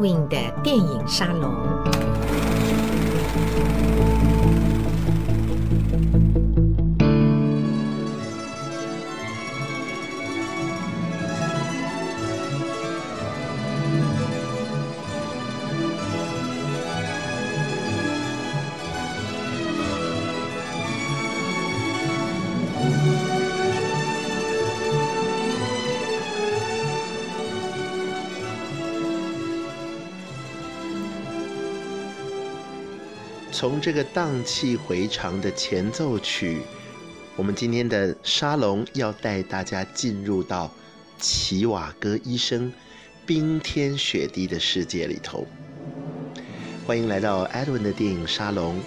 Edwin 的电影沙龙。从这个荡气回肠的前奏曲，我们今天的沙龙要带大家进入到齐瓦戈医生冰天雪地的世界里头。欢迎来到 Edwin 的电影沙龙。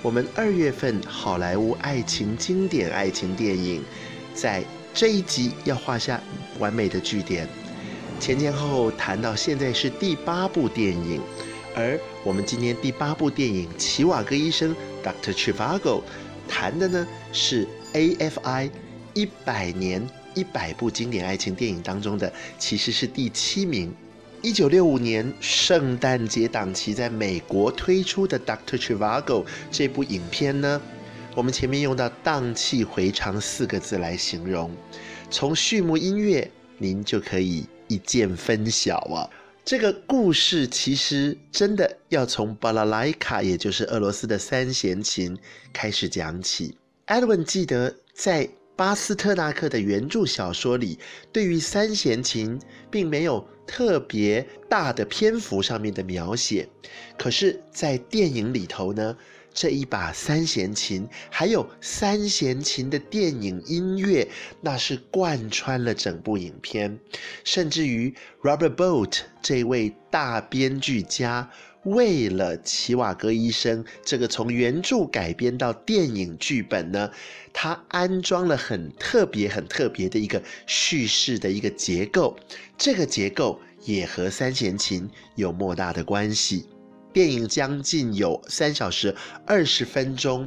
我们二月份好莱坞爱情经典爱情电影，在这一集要画下完美的句点。前前后后谈到现在是第八部电影。而我们今天第八部电影《奇瓦戈医生》（Dr. Zhivago） 谈的呢是 AFI 一百年一百部经典爱情电影当中的，其实是第七名。一九六五年圣诞节档期在美国推出的《Dr. Zhivago》这部影片呢，我们前面用到“荡气回肠”四个字来形容，从序幕音乐您就可以一见分晓啊。这个故事其实真的要从巴拉莱卡，也就是俄罗斯的三弦琴开始讲起。Edwin 记得在巴斯特纳克的原著小说里，对于三弦琴并没有特别大的篇幅上面的描写，可是，在电影里头呢，这一把三弦琴，还有三弦琴的电影音乐，那是贯穿了整部影片。甚至于 Robert Bolt 这位大编剧家，为了齐瓦戈医生这个从原著改编到电影剧本呢，他安装了很特别、很特别的一个叙事的一个结构。这个结构也和三弦琴有莫大的关系。电影将近有三小时二十分钟，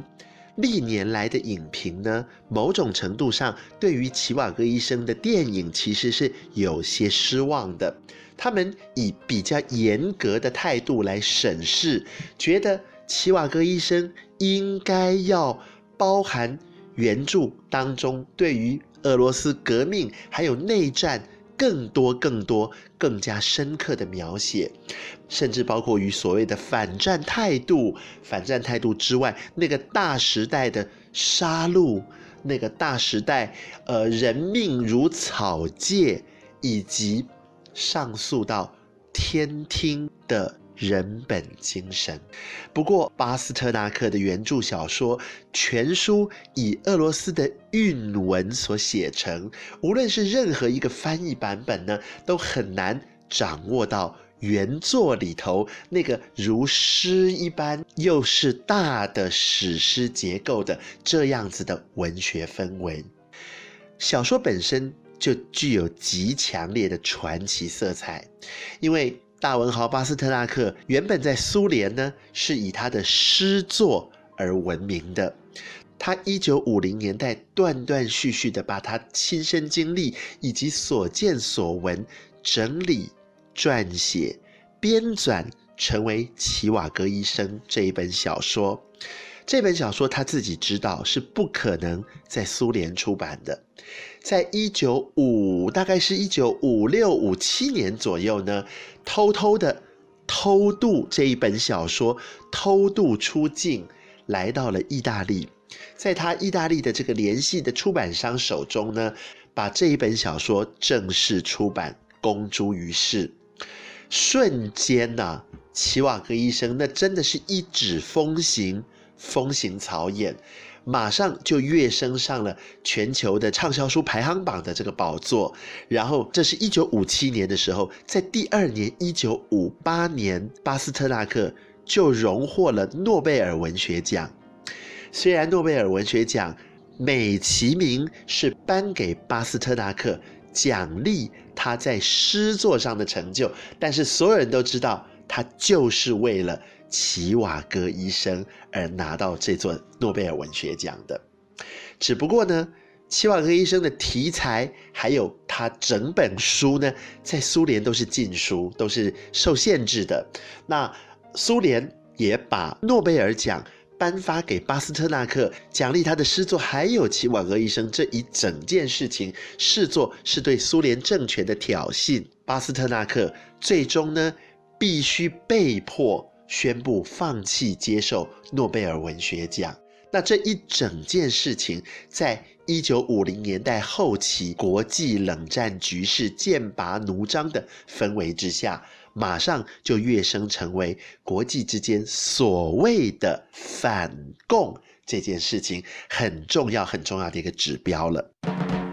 历年来的影评呢，某种程度上对于齐瓦戈医生的电影其实是有些失望的。他们以比较严格的态度来审视，觉得齐瓦戈医生应该要包含原著当中对于俄罗斯革命还有内战。更多、更多、更加深刻的描写，甚至包括于所谓的反战态度、反战态度之外，那个大时代的杀戮，那个大时代，呃，人命如草芥，以及上溯到天听的。人本精神。不过，巴斯特纳克的原著小说全书以俄罗斯的韵文所写成，无论是任何一个翻译版本呢，都很难掌握到原作里头那个如诗一般又是大的史诗结构的这样子的文学氛围。小说本身就具有极强烈的传奇色彩，因为。大文豪巴斯特纳克原本在苏联呢，是以他的诗作而闻名的。他一九五零年代断断续续的把他亲身经历以及所见所闻整理、撰写、编纂，成为《齐瓦戈医生》这一本小说。这本小说他自己知道是不可能在苏联出版的。在一九五，大概是一九五六五七年左右呢，偷偷的偷渡这一本小说，偷渡出境，来到了意大利，在他意大利的这个联系的出版商手中呢，把这一本小说正式出版，公诸于世。瞬间呐、啊，齐瓦戈医生那真的是一纸风行，风行草偃。马上就跃升上了全球的畅销书排行榜的这个宝座，然后这是一九五七年的时候，在第二年一九五八年，巴斯特纳克就荣获了诺贝尔文学奖。虽然诺贝尔文学奖美其名是颁给巴斯特纳克奖励他在诗作上的成就，但是所有人都知道，他就是为了。齐瓦戈医生而拿到这座诺贝尔文学奖的，只不过呢，齐瓦戈医生的题材，还有他整本书呢，在苏联都是禁书，都是受限制的。那苏联也把诺贝尔奖颁发给巴斯特纳克，奖励他的诗作，还有齐瓦戈医生这一整件事情，视作是对苏联政权的挑衅。巴斯特纳克最终呢，必须被迫宣布放弃接受诺贝尔文学奖。那这一整件事情，在一九五零年代后期，国际冷战局势剑拔弩张的氛围之下，马上就跃升成为国际之间所谓的反共这件事情很重要、很重要的一个指标了。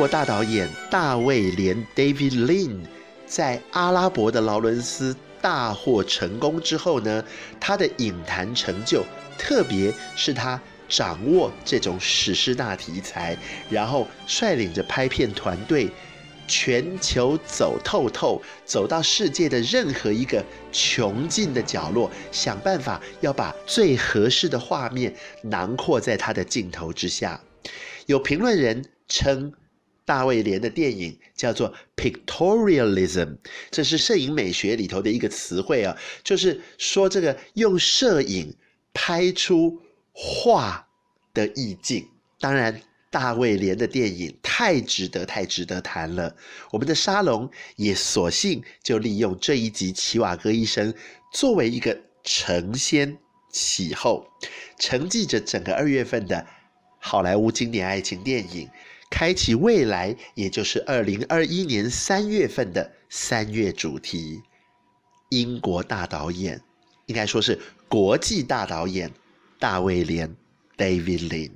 国大导演大卫连 （David Lean） 在阿拉伯的劳伦斯大获成功之后呢，他的影坛成就，特别是他掌握这种史诗大题材，然后率领着拍片团队全球走透透，走到世界的任何一个穷尽的角落，想办法要把最合适的画面囊括在他的镜头之下。有评论人称。大卫连的电影叫做 pictorialism，这是摄影美学里头的一个词汇啊，就是说这个用摄影拍出画的意境。当然，大卫连的电影太值得、太值得谈了。我们的沙龙也索性就利用这一集齐瓦戈医生作为一个承先启后，承继着整个二月份的好莱坞经典爱情电影。开启未来，也就是二零二一年三月份的三月主题。英国大导演，应该说是国际大导演，大卫连 （David Lin）。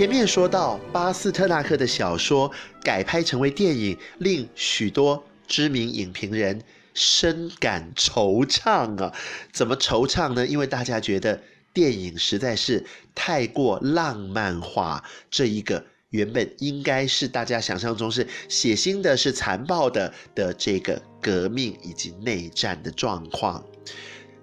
前面说到，巴斯特纳克的小说改拍成为电影，令许多知名影评人深感惆怅啊。怎么惆怅呢？因为大家觉得电影实在是太过浪漫化，这一个原本应该是大家想象中是血腥的、是残暴的的这个革命以及内战的状况。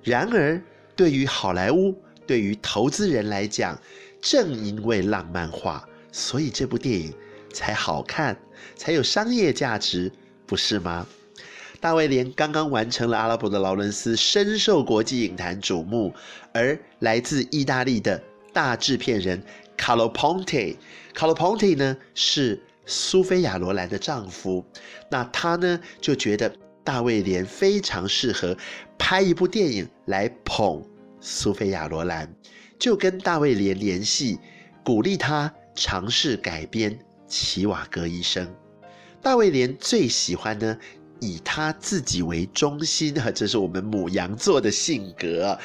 然而，对于好莱坞，对于投资人来讲，正因为浪漫化，所以这部电影才好看，才有商业价值，不是吗？大卫连刚刚完成了《阿拉伯的劳伦斯》，深受国际影坛瞩目。而来自意大利的大制片人卡洛庞蒂，卡洛庞蒂呢是苏菲亚罗兰的丈夫，那他呢就觉得大卫连非常适合拍一部电影来捧苏菲亚罗兰。就跟大卫连联系，鼓励他尝试改编《齐瓦戈医生》。大卫连最喜欢呢，以他自己为中心啊，这是我们母羊座的性格，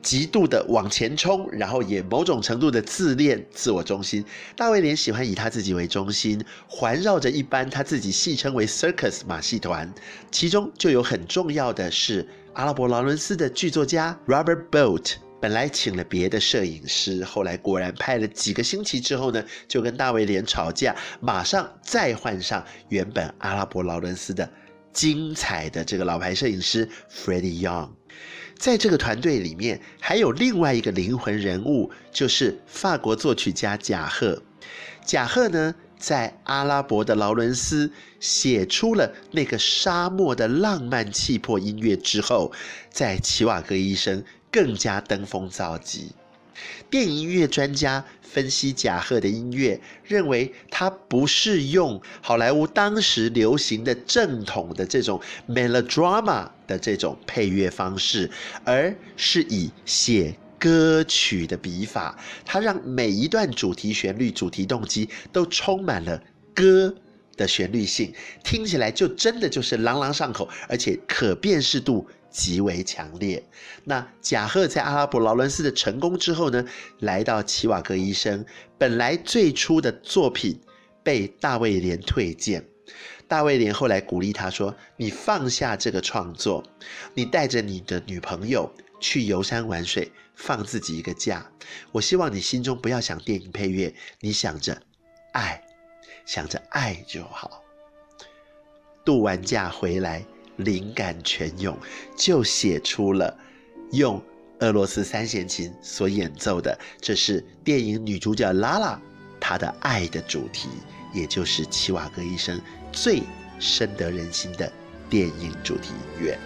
极度的往前冲，然后也某种程度的自恋、自我中心。大卫连喜欢以他自己为中心，环绕着一般他自己戏称为 circus 马戏团，其中就有很重要的是阿拉伯劳伦斯的剧作家 Robert Bolt。本来请了别的摄影师，后来果然拍了几个星期之后呢，就跟大卫连吵架，马上再换上原本阿拉伯劳伦斯的精彩的这个老牌摄影师 Freddie Young。在这个团队里面，还有另外一个灵魂人物，就是法国作曲家贾贺。贾贺呢，在阿拉伯的劳伦斯写出了那个沙漠的浪漫气魄音乐之后，在齐瓦戈医生。更加登峰造极。电影音乐专家分析贾贺的音乐，认为他不是用好莱坞当时流行的正统的这种 melodrama 的这种配乐方式，而是以写歌曲的笔法。他让每一段主题旋律、主题动机都充满了歌的旋律性，听起来就真的就是朗朗上口，而且可辨识度。极为强烈。那贾贺在阿拉伯劳伦斯的成功之后呢，来到齐瓦格医生，本来最初的作品被大卫连推荐。大卫连后来鼓励他说：“你放下这个创作，你带着你的女朋友去游山玩水，放自己一个假。我希望你心中不要想电影配乐，你想着爱，想着爱就好。”度完假回来。灵感泉涌，就写出了用俄罗斯三弦琴所演奏的，这是电影女主角拉拉她的爱的主题，也就是齐瓦格医生最深得人心的电影主题音乐。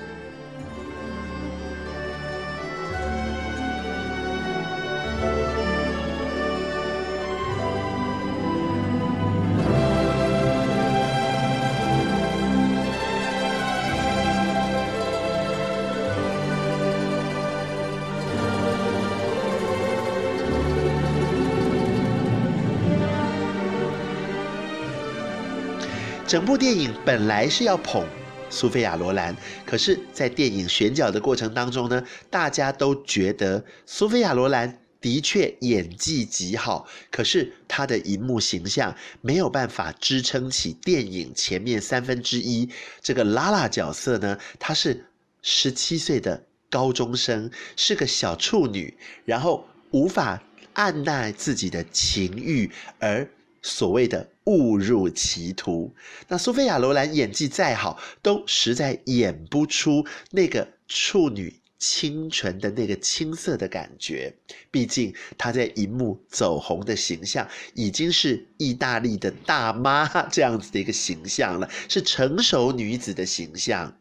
整部电影本来是要捧苏菲亚·罗兰，可是，在电影选角的过程当中呢，大家都觉得苏菲亚·罗兰的确演技极好，可是她的荧幕形象没有办法支撑起电影前面三分之一。这个拉拉角色呢，她是十七岁的高中生，是个小处女，然后无法按捺自己的情欲而。所谓的误入歧途，那苏菲亚·罗兰演技再好，都实在演不出那个处女清纯的那个青涩的感觉。毕竟她在荧幕走红的形象已经是意大利的大妈这样子的一个形象了，是成熟女子的形象。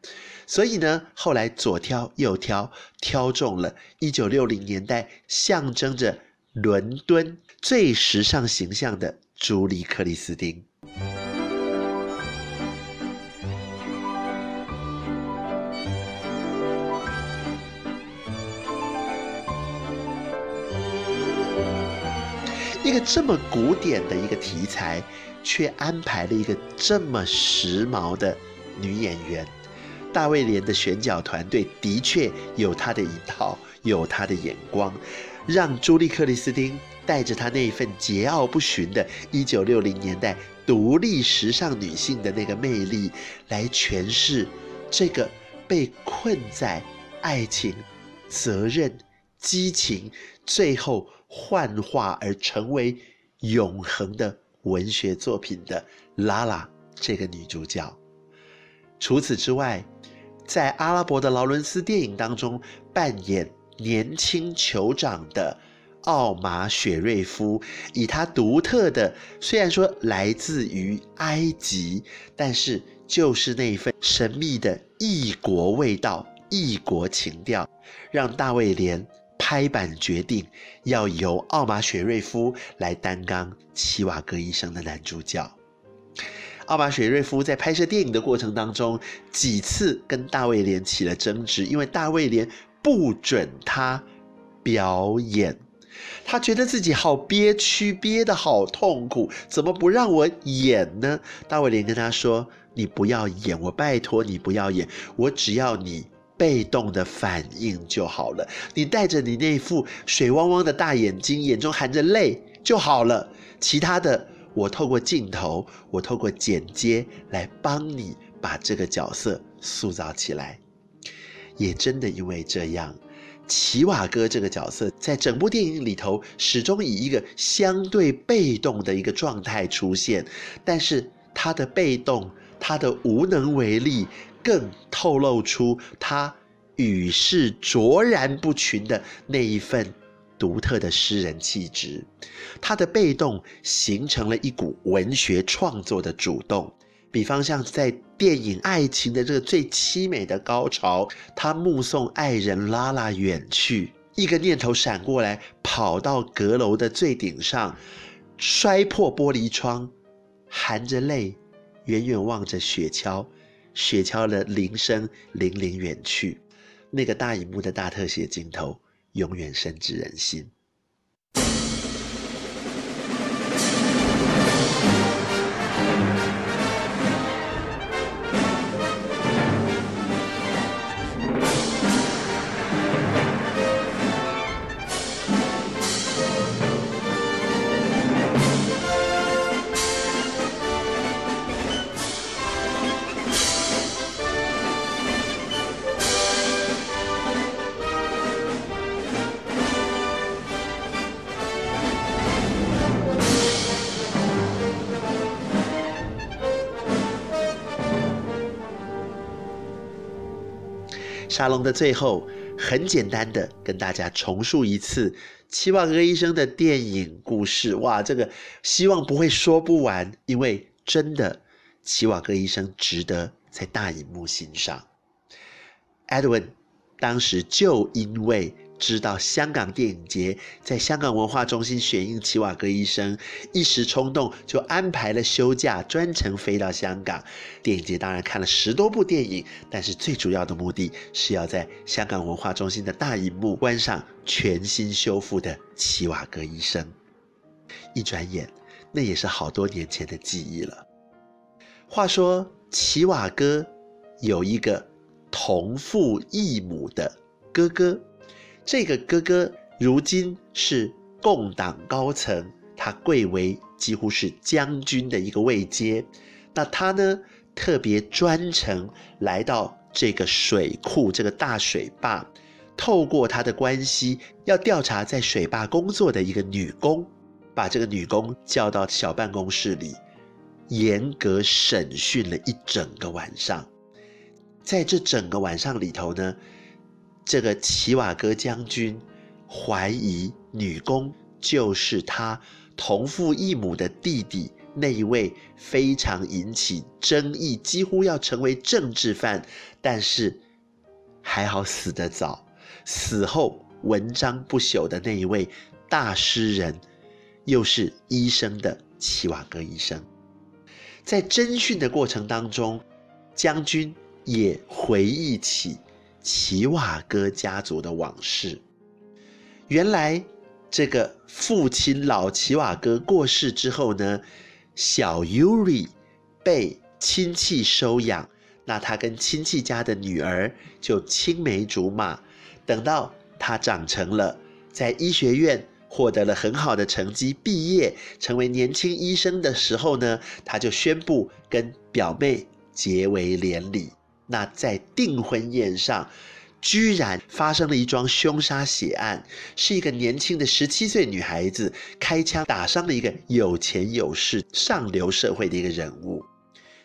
所以呢，后来左挑右挑，挑中了1960年代象征着伦敦最时尚形象的。朱莉·克里斯汀，一个这么古典的一个题材，却安排了一个这么时髦的女演员。大卫连的选角团队的确有他的一套，有他的眼光，让朱莉·克里斯汀。带着她那一份桀骜不驯的1960年代独立时尚女性的那个魅力，来诠释这个被困在爱情、责任、激情，最后幻化而成为永恒的文学作品的拉拉这个女主角。除此之外，在阿拉伯的劳伦斯电影当中扮演年轻酋长的。奥马雪瑞夫以他独特的，虽然说来自于埃及，但是就是那一份神秘的异国味道、异国情调，让大卫连拍板决定要由奥马雪瑞夫来担纲齐瓦戈医生的男主角。奥马雪瑞夫在拍摄电影的过程当中，几次跟大卫连起了争执，因为大卫连不准他表演。他觉得自己好憋屈，憋得好痛苦，怎么不让我演呢？大卫连跟他说：“你不要演，我拜托你不要演，我只要你被动的反应就好了。你带着你那副水汪汪的大眼睛，眼中含着泪就好了。其他的，我透过镜头，我透过剪接来帮你把这个角色塑造起来。也真的因为这样。”齐瓦哥这个角色在整部电影里头始终以一个相对被动的一个状态出现，但是他的被动、他的无能为力，更透露出他与世卓然不群的那一份独特的诗人气质。他的被动形成了一股文学创作的主动。比方像在电影爱情的这个最凄美的高潮，他目送爱人拉拉远去，一个念头闪过来，跑到阁楼的最顶上，摔破玻璃窗，含着泪，远远望着雪橇，雪橇的铃声铃铃远去，那个大荧幕的大特写镜头，永远深植人心。沙龙的最后，很简单的跟大家重述一次齐瓦格医生的电影故事。哇，这个希望不会说不完，因为真的齐瓦格医生值得在大荧幕欣赏。Edwin 当时就因为。知道香港电影节在香港文化中心选映奇瓦戈医生，一时冲动就安排了休假，专程飞到香港。电影节当然看了十多部电影，但是最主要的目的是要在香港文化中心的大荧幕观赏全新修复的奇瓦戈医生。一转眼，那也是好多年前的记忆了。话说，奇瓦戈有一个同父异母的哥哥。这个哥哥如今是共党高层，他贵为几乎是将军的一个位阶。那他呢，特别专程来到这个水库，这个大水坝，透过他的关系，要调查在水坝工作的一个女工，把这个女工叫到小办公室里，严格审讯了一整个晚上。在这整个晚上里头呢，这个齐瓦戈将军怀疑女工就是他同父异母的弟弟，那一位非常引起争议，几乎要成为政治犯，但是还好死得早，死后文章不朽的那一位大诗人，又是医生的齐瓦戈医生。在侦讯的过程当中，将军也回忆起。齐瓦戈家族的往事，原来这个父亲老齐瓦戈过世之后呢，小尤里被亲戚收养，那他跟亲戚家的女儿就青梅竹马。等到他长成了，在医学院获得了很好的成绩，毕业成为年轻医生的时候呢，他就宣布跟表妹结为连理。那在订婚宴上，居然发生了一桩凶杀血案，是一个年轻的十七岁女孩子开枪打伤了一个有钱有势、上流社会的一个人物。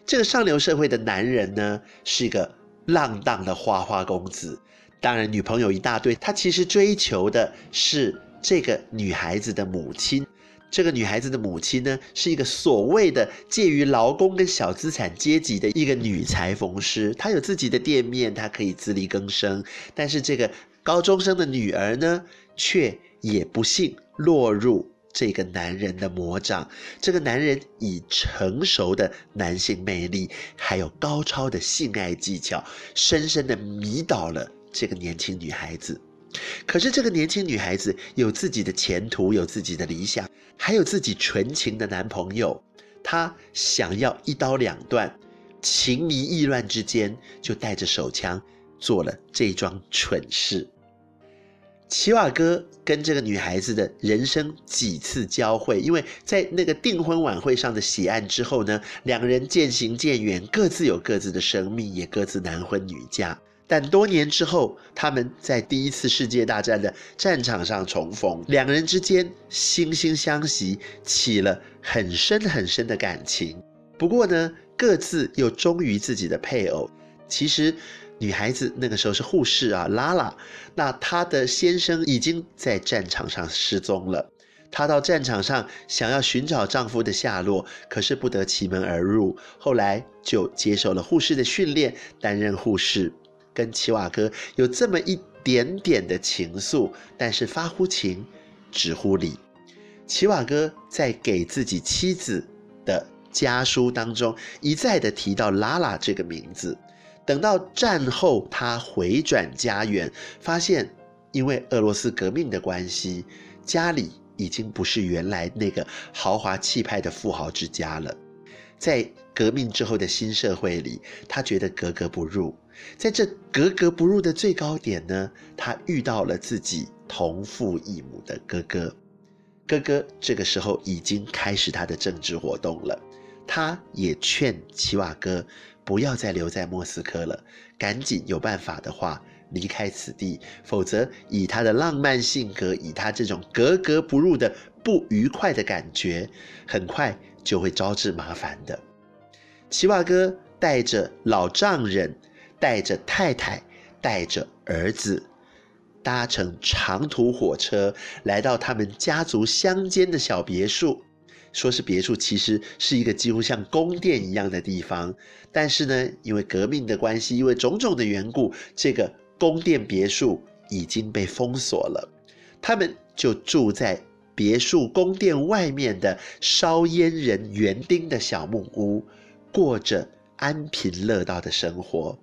这个上流社会的男人呢，是一个浪荡的花花公子，当然女朋友一大堆。他其实追求的是这个女孩子的母亲。这个女孩子的母亲呢，是一个所谓的介于劳工跟小资产阶级的一个女裁缝师，她有自己的店面，她可以自力更生。但是这个高中生的女儿呢，却也不幸落入这个男人的魔掌。这个男人以成熟的男性魅力，还有高超的性爱技巧，深深的迷倒了这个年轻女孩子。可是这个年轻女孩子有自己的前途，有自己的理想，还有自己纯情的男朋友，她想要一刀两断，情迷意乱之间，就带着手枪做了这桩蠢事。齐瓦哥跟这个女孩子的人生几次交汇，因为在那个订婚晚会上的喜案之后呢，两人渐行渐远，各自有各自的生命，也各自男婚女嫁。但多年之后，他们在第一次世界大战的战场上重逢，两人之间惺惺相惜，起了很深很深的感情。不过呢，各自又忠于自己的配偶。其实。女孩子那个时候是护士啊，拉拉。那她的先生已经在战场上失踪了。她到战场上想要寻找丈夫的下落，可是不得其门而入。后来就接受了护士的训练，担任护士，跟齐瓦哥有这么一点点的情愫，但是发乎情，止乎礼。齐瓦哥在给自己妻子的家书当中，一再的提到拉拉这个名字。等到战后，他回转家园，发现因为俄罗斯革命的关系，家里已经不是原来那个豪华气派的富豪之家了。在革命之后的新社会里，他觉得格格不入。在这格格不入的最高点呢，他遇到了自己同父异母的哥哥。哥哥这个时候已经开始他的政治活动了，他也劝齐瓦哥。不要再留在莫斯科了，赶紧有办法的话离开此地，否则以他的浪漫性格，以他这种格格不入的不愉快的感觉，很快就会招致麻烦的。齐瓦哥带着老丈人，带着太太，带着儿子，搭乘长途火车来到他们家族乡间的小别墅。说是别墅，其实是一个几乎像宫殿一样的地方。但是呢，因为革命的关系，因为种种的缘故，这个宫殿别墅已经被封锁了。他们就住在别墅宫殿外面的烧烟人园丁的小木屋，过着安贫乐道的生活。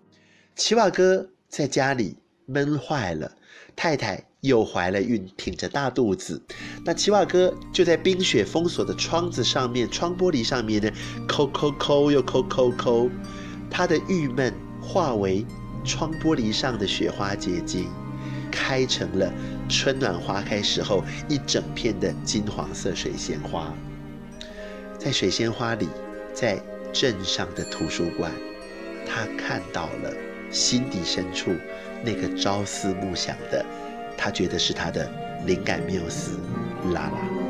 齐瓦哥在家里闷坏了，太太。又怀了孕，挺着大肚子，那齐瓦哥就在冰雪封锁的窗子上面、窗玻璃上面呢，抠抠抠又抠抠抠，他的郁闷化为窗玻璃上的雪花结晶，开成了春暖花开时候一整片的金黄色水仙花。在水仙花里，在镇上的图书馆，他看到了心底深处那个朝思暮想的。他觉得是他的灵感缪斯，拉拉。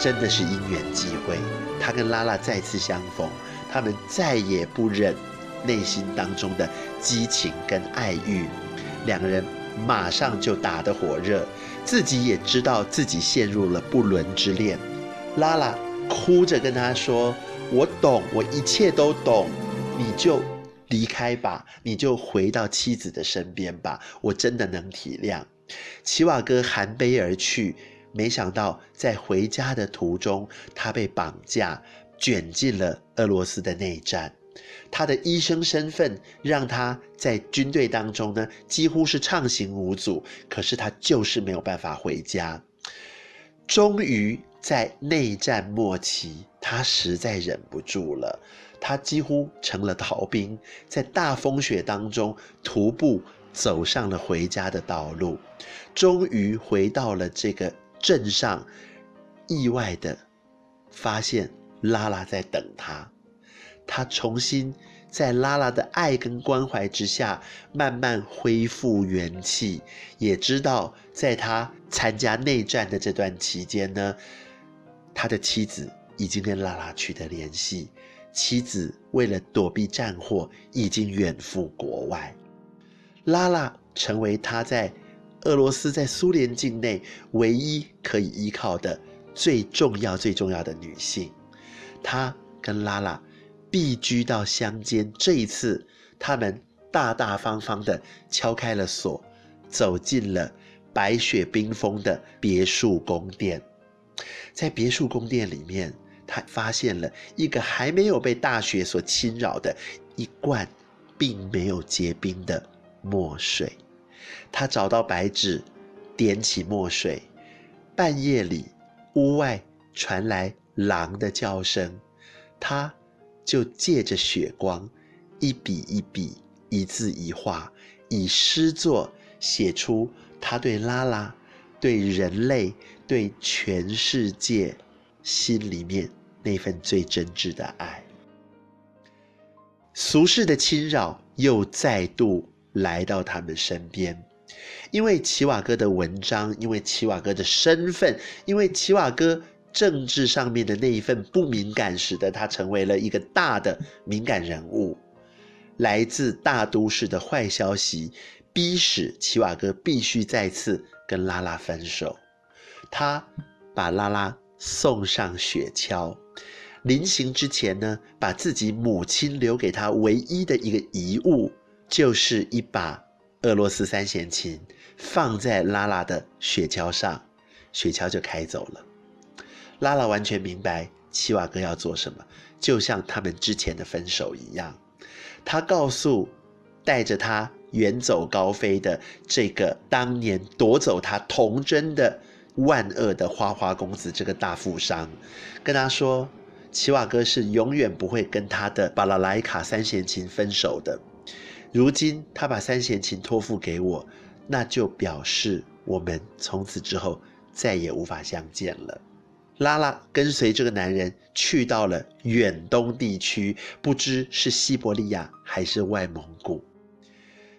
真的是因缘际会，他跟拉拉再次相逢，他们再也不忍内心当中的激情跟爱欲，两个人马上就打得火热，自己也知道自己陷入了不伦之恋。拉拉哭着跟他说：“我懂，我一切都懂，你就离开吧，你就回到妻子的身边吧，我真的能体谅。”齐瓦哥含悲而去。没想到，在回家的途中，他被绑架，卷进了俄罗斯的内战。他的医生身份让他在军队当中呢，几乎是畅行无阻。可是他就是没有办法回家。终于在内战末期，他实在忍不住了，他几乎成了逃兵，在大风雪当中徒步走上了回家的道路。终于回到了这个。镇上意外的发现拉拉在等他，他重新在拉拉的爱跟关怀之下慢慢恢复元气，也知道在他参加内战的这段期间呢，他的妻子已经跟拉拉取得联系，妻子为了躲避战祸已经远赴国外，拉拉成为他在。俄罗斯在苏联境内唯一可以依靠的最重要、最重要的女性，他跟拉拉避居到乡间。这一次，他们大大方方的敲开了锁，走进了白雪冰封的别墅宫殿。在别墅宫殿里面，他发现了一个还没有被大雪所侵扰的一罐并没有结冰的墨水。他找到白纸，点起墨水。半夜里，屋外传来狼的叫声，他就借着雪光，一笔一笔，一字一画，以诗作写出他对拉拉、对人类、对全世界心里面那份最真挚的爱。俗世的侵扰又再度来到他们身边。因为齐瓦哥的文章，因为齐瓦哥的身份，因为齐瓦哥政治上面的那一份不敏感，使得他成为了一个大的敏感人物。来自大都市的坏消息，逼使齐瓦哥必须再次跟拉拉分手。他把拉拉送上雪橇，临行之前呢，把自己母亲留给他唯一的一个遗物，就是一把俄罗斯三弦琴。放在拉拉的雪橇上，雪橇就开走了。拉拉完全明白齐瓦哥要做什么，就像他们之前的分手一样。他告诉带着他远走高飞的这个当年夺走他童真的万恶的花花公子这个大富商，跟他说，齐瓦哥是永远不会跟他的巴拉莱卡三弦琴分手的。如今他把三弦琴托付给我。那就表示我们从此之后再也无法相见了。拉拉跟随这个男人去到了远东地区，不知是西伯利亚还是外蒙古。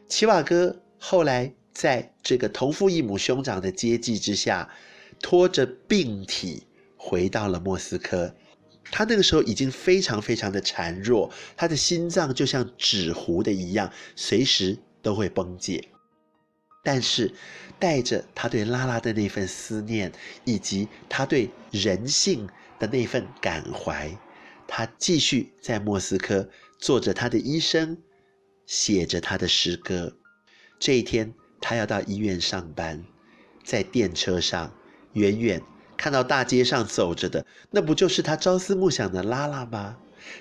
齐瓦哥后来在这个同父异母兄长的接济之下，拖着病体回到了莫斯科。他那个时候已经非常非常的孱弱，他的心脏就像纸糊的一样，随时都会崩解。但是，带着他对拉拉的那份思念，以及他对人性的那份感怀，他继续在莫斯科做着他的医生，写着他的诗歌。这一天，他要到医院上班，在电车上，远远看到大街上走着的，那不就是他朝思暮想的拉拉吗？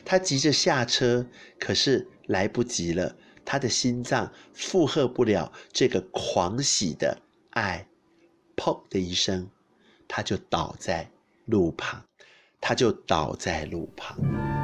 他急着下车，可是来不及了。他的心脏负荷不了这个狂喜的爱，砰的一声，他就倒在路旁，他就倒在路旁。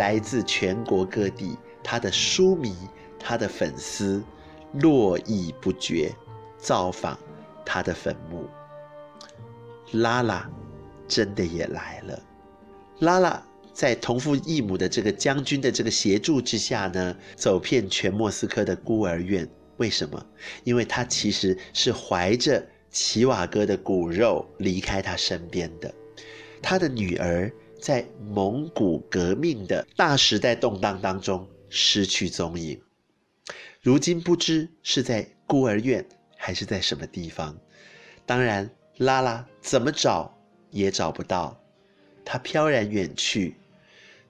来自全国各地，他的书迷、他的粉丝络绎不绝，造访他的坟墓。拉拉真的也来了。拉拉在同父异母的这个将军的这个协助之下呢，走遍全莫斯科的孤儿院。为什么？因为他其实是怀着齐瓦哥的骨肉离开他身边的。他的女儿。在蒙古革命的大时代动荡当中失去踪影，如今不知是在孤儿院还是在什么地方。当然，拉拉怎么找也找不到，他飘然远去，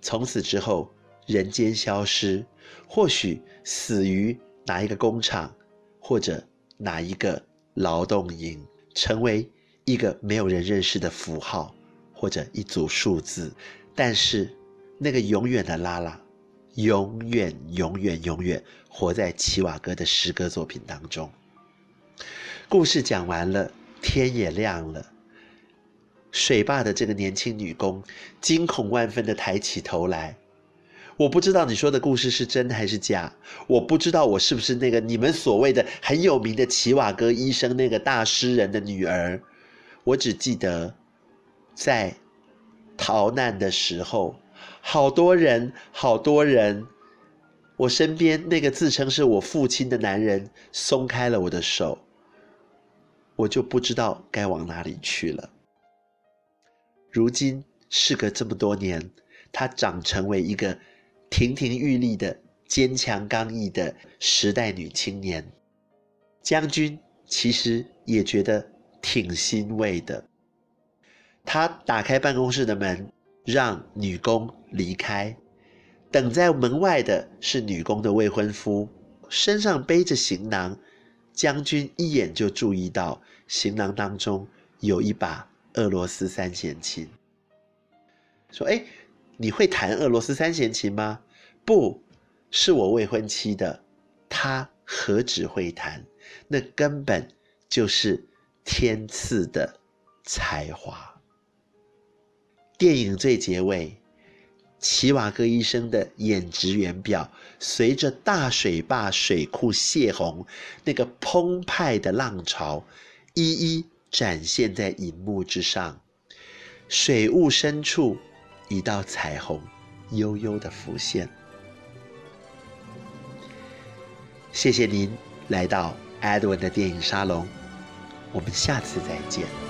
从此之后人间消失，或许死于哪一个工厂，或者哪一个劳动营，成为一个没有人认识的符号。或者一组数字，但是那个永远的拉拉，永远、永远、永远活在齐瓦哥的诗歌作品当中。故事讲完了，天也亮了。水坝的这个年轻女工惊恐万分地抬起头来。我不知道你说的故事是真还是假，我不知道我是不是那个你们所谓的很有名的齐瓦哥医生那个大诗人的女儿。我只记得。在逃难的时候，好多人，好多人我身边那个自称是我父亲的男人松开了我的手，我就不知道该往哪里去了。如今事隔这么多年，她长成为一个亭亭玉立的坚强刚毅的时代女青年。将军其实也觉得挺欣慰的。他打开办公室的门，让女工离开。等在门外的是女工的未婚夫，身上背着行囊。将军一眼就注意到行囊当中有一把俄罗斯三弦琴。说：“哎，你会弹俄罗斯三弦琴吗？”“不，是我未婚妻的。”“她何止会弹，那根本就是天赐的才华。”电影最结尾，齐瓦戈医生的演职员表随着大水坝水库泄洪那个澎湃的浪潮，一一展现在银幕之上。水雾深处，一道彩虹悠悠的浮现。谢谢您来到 Edwin 的电影沙龙，我们下次再见。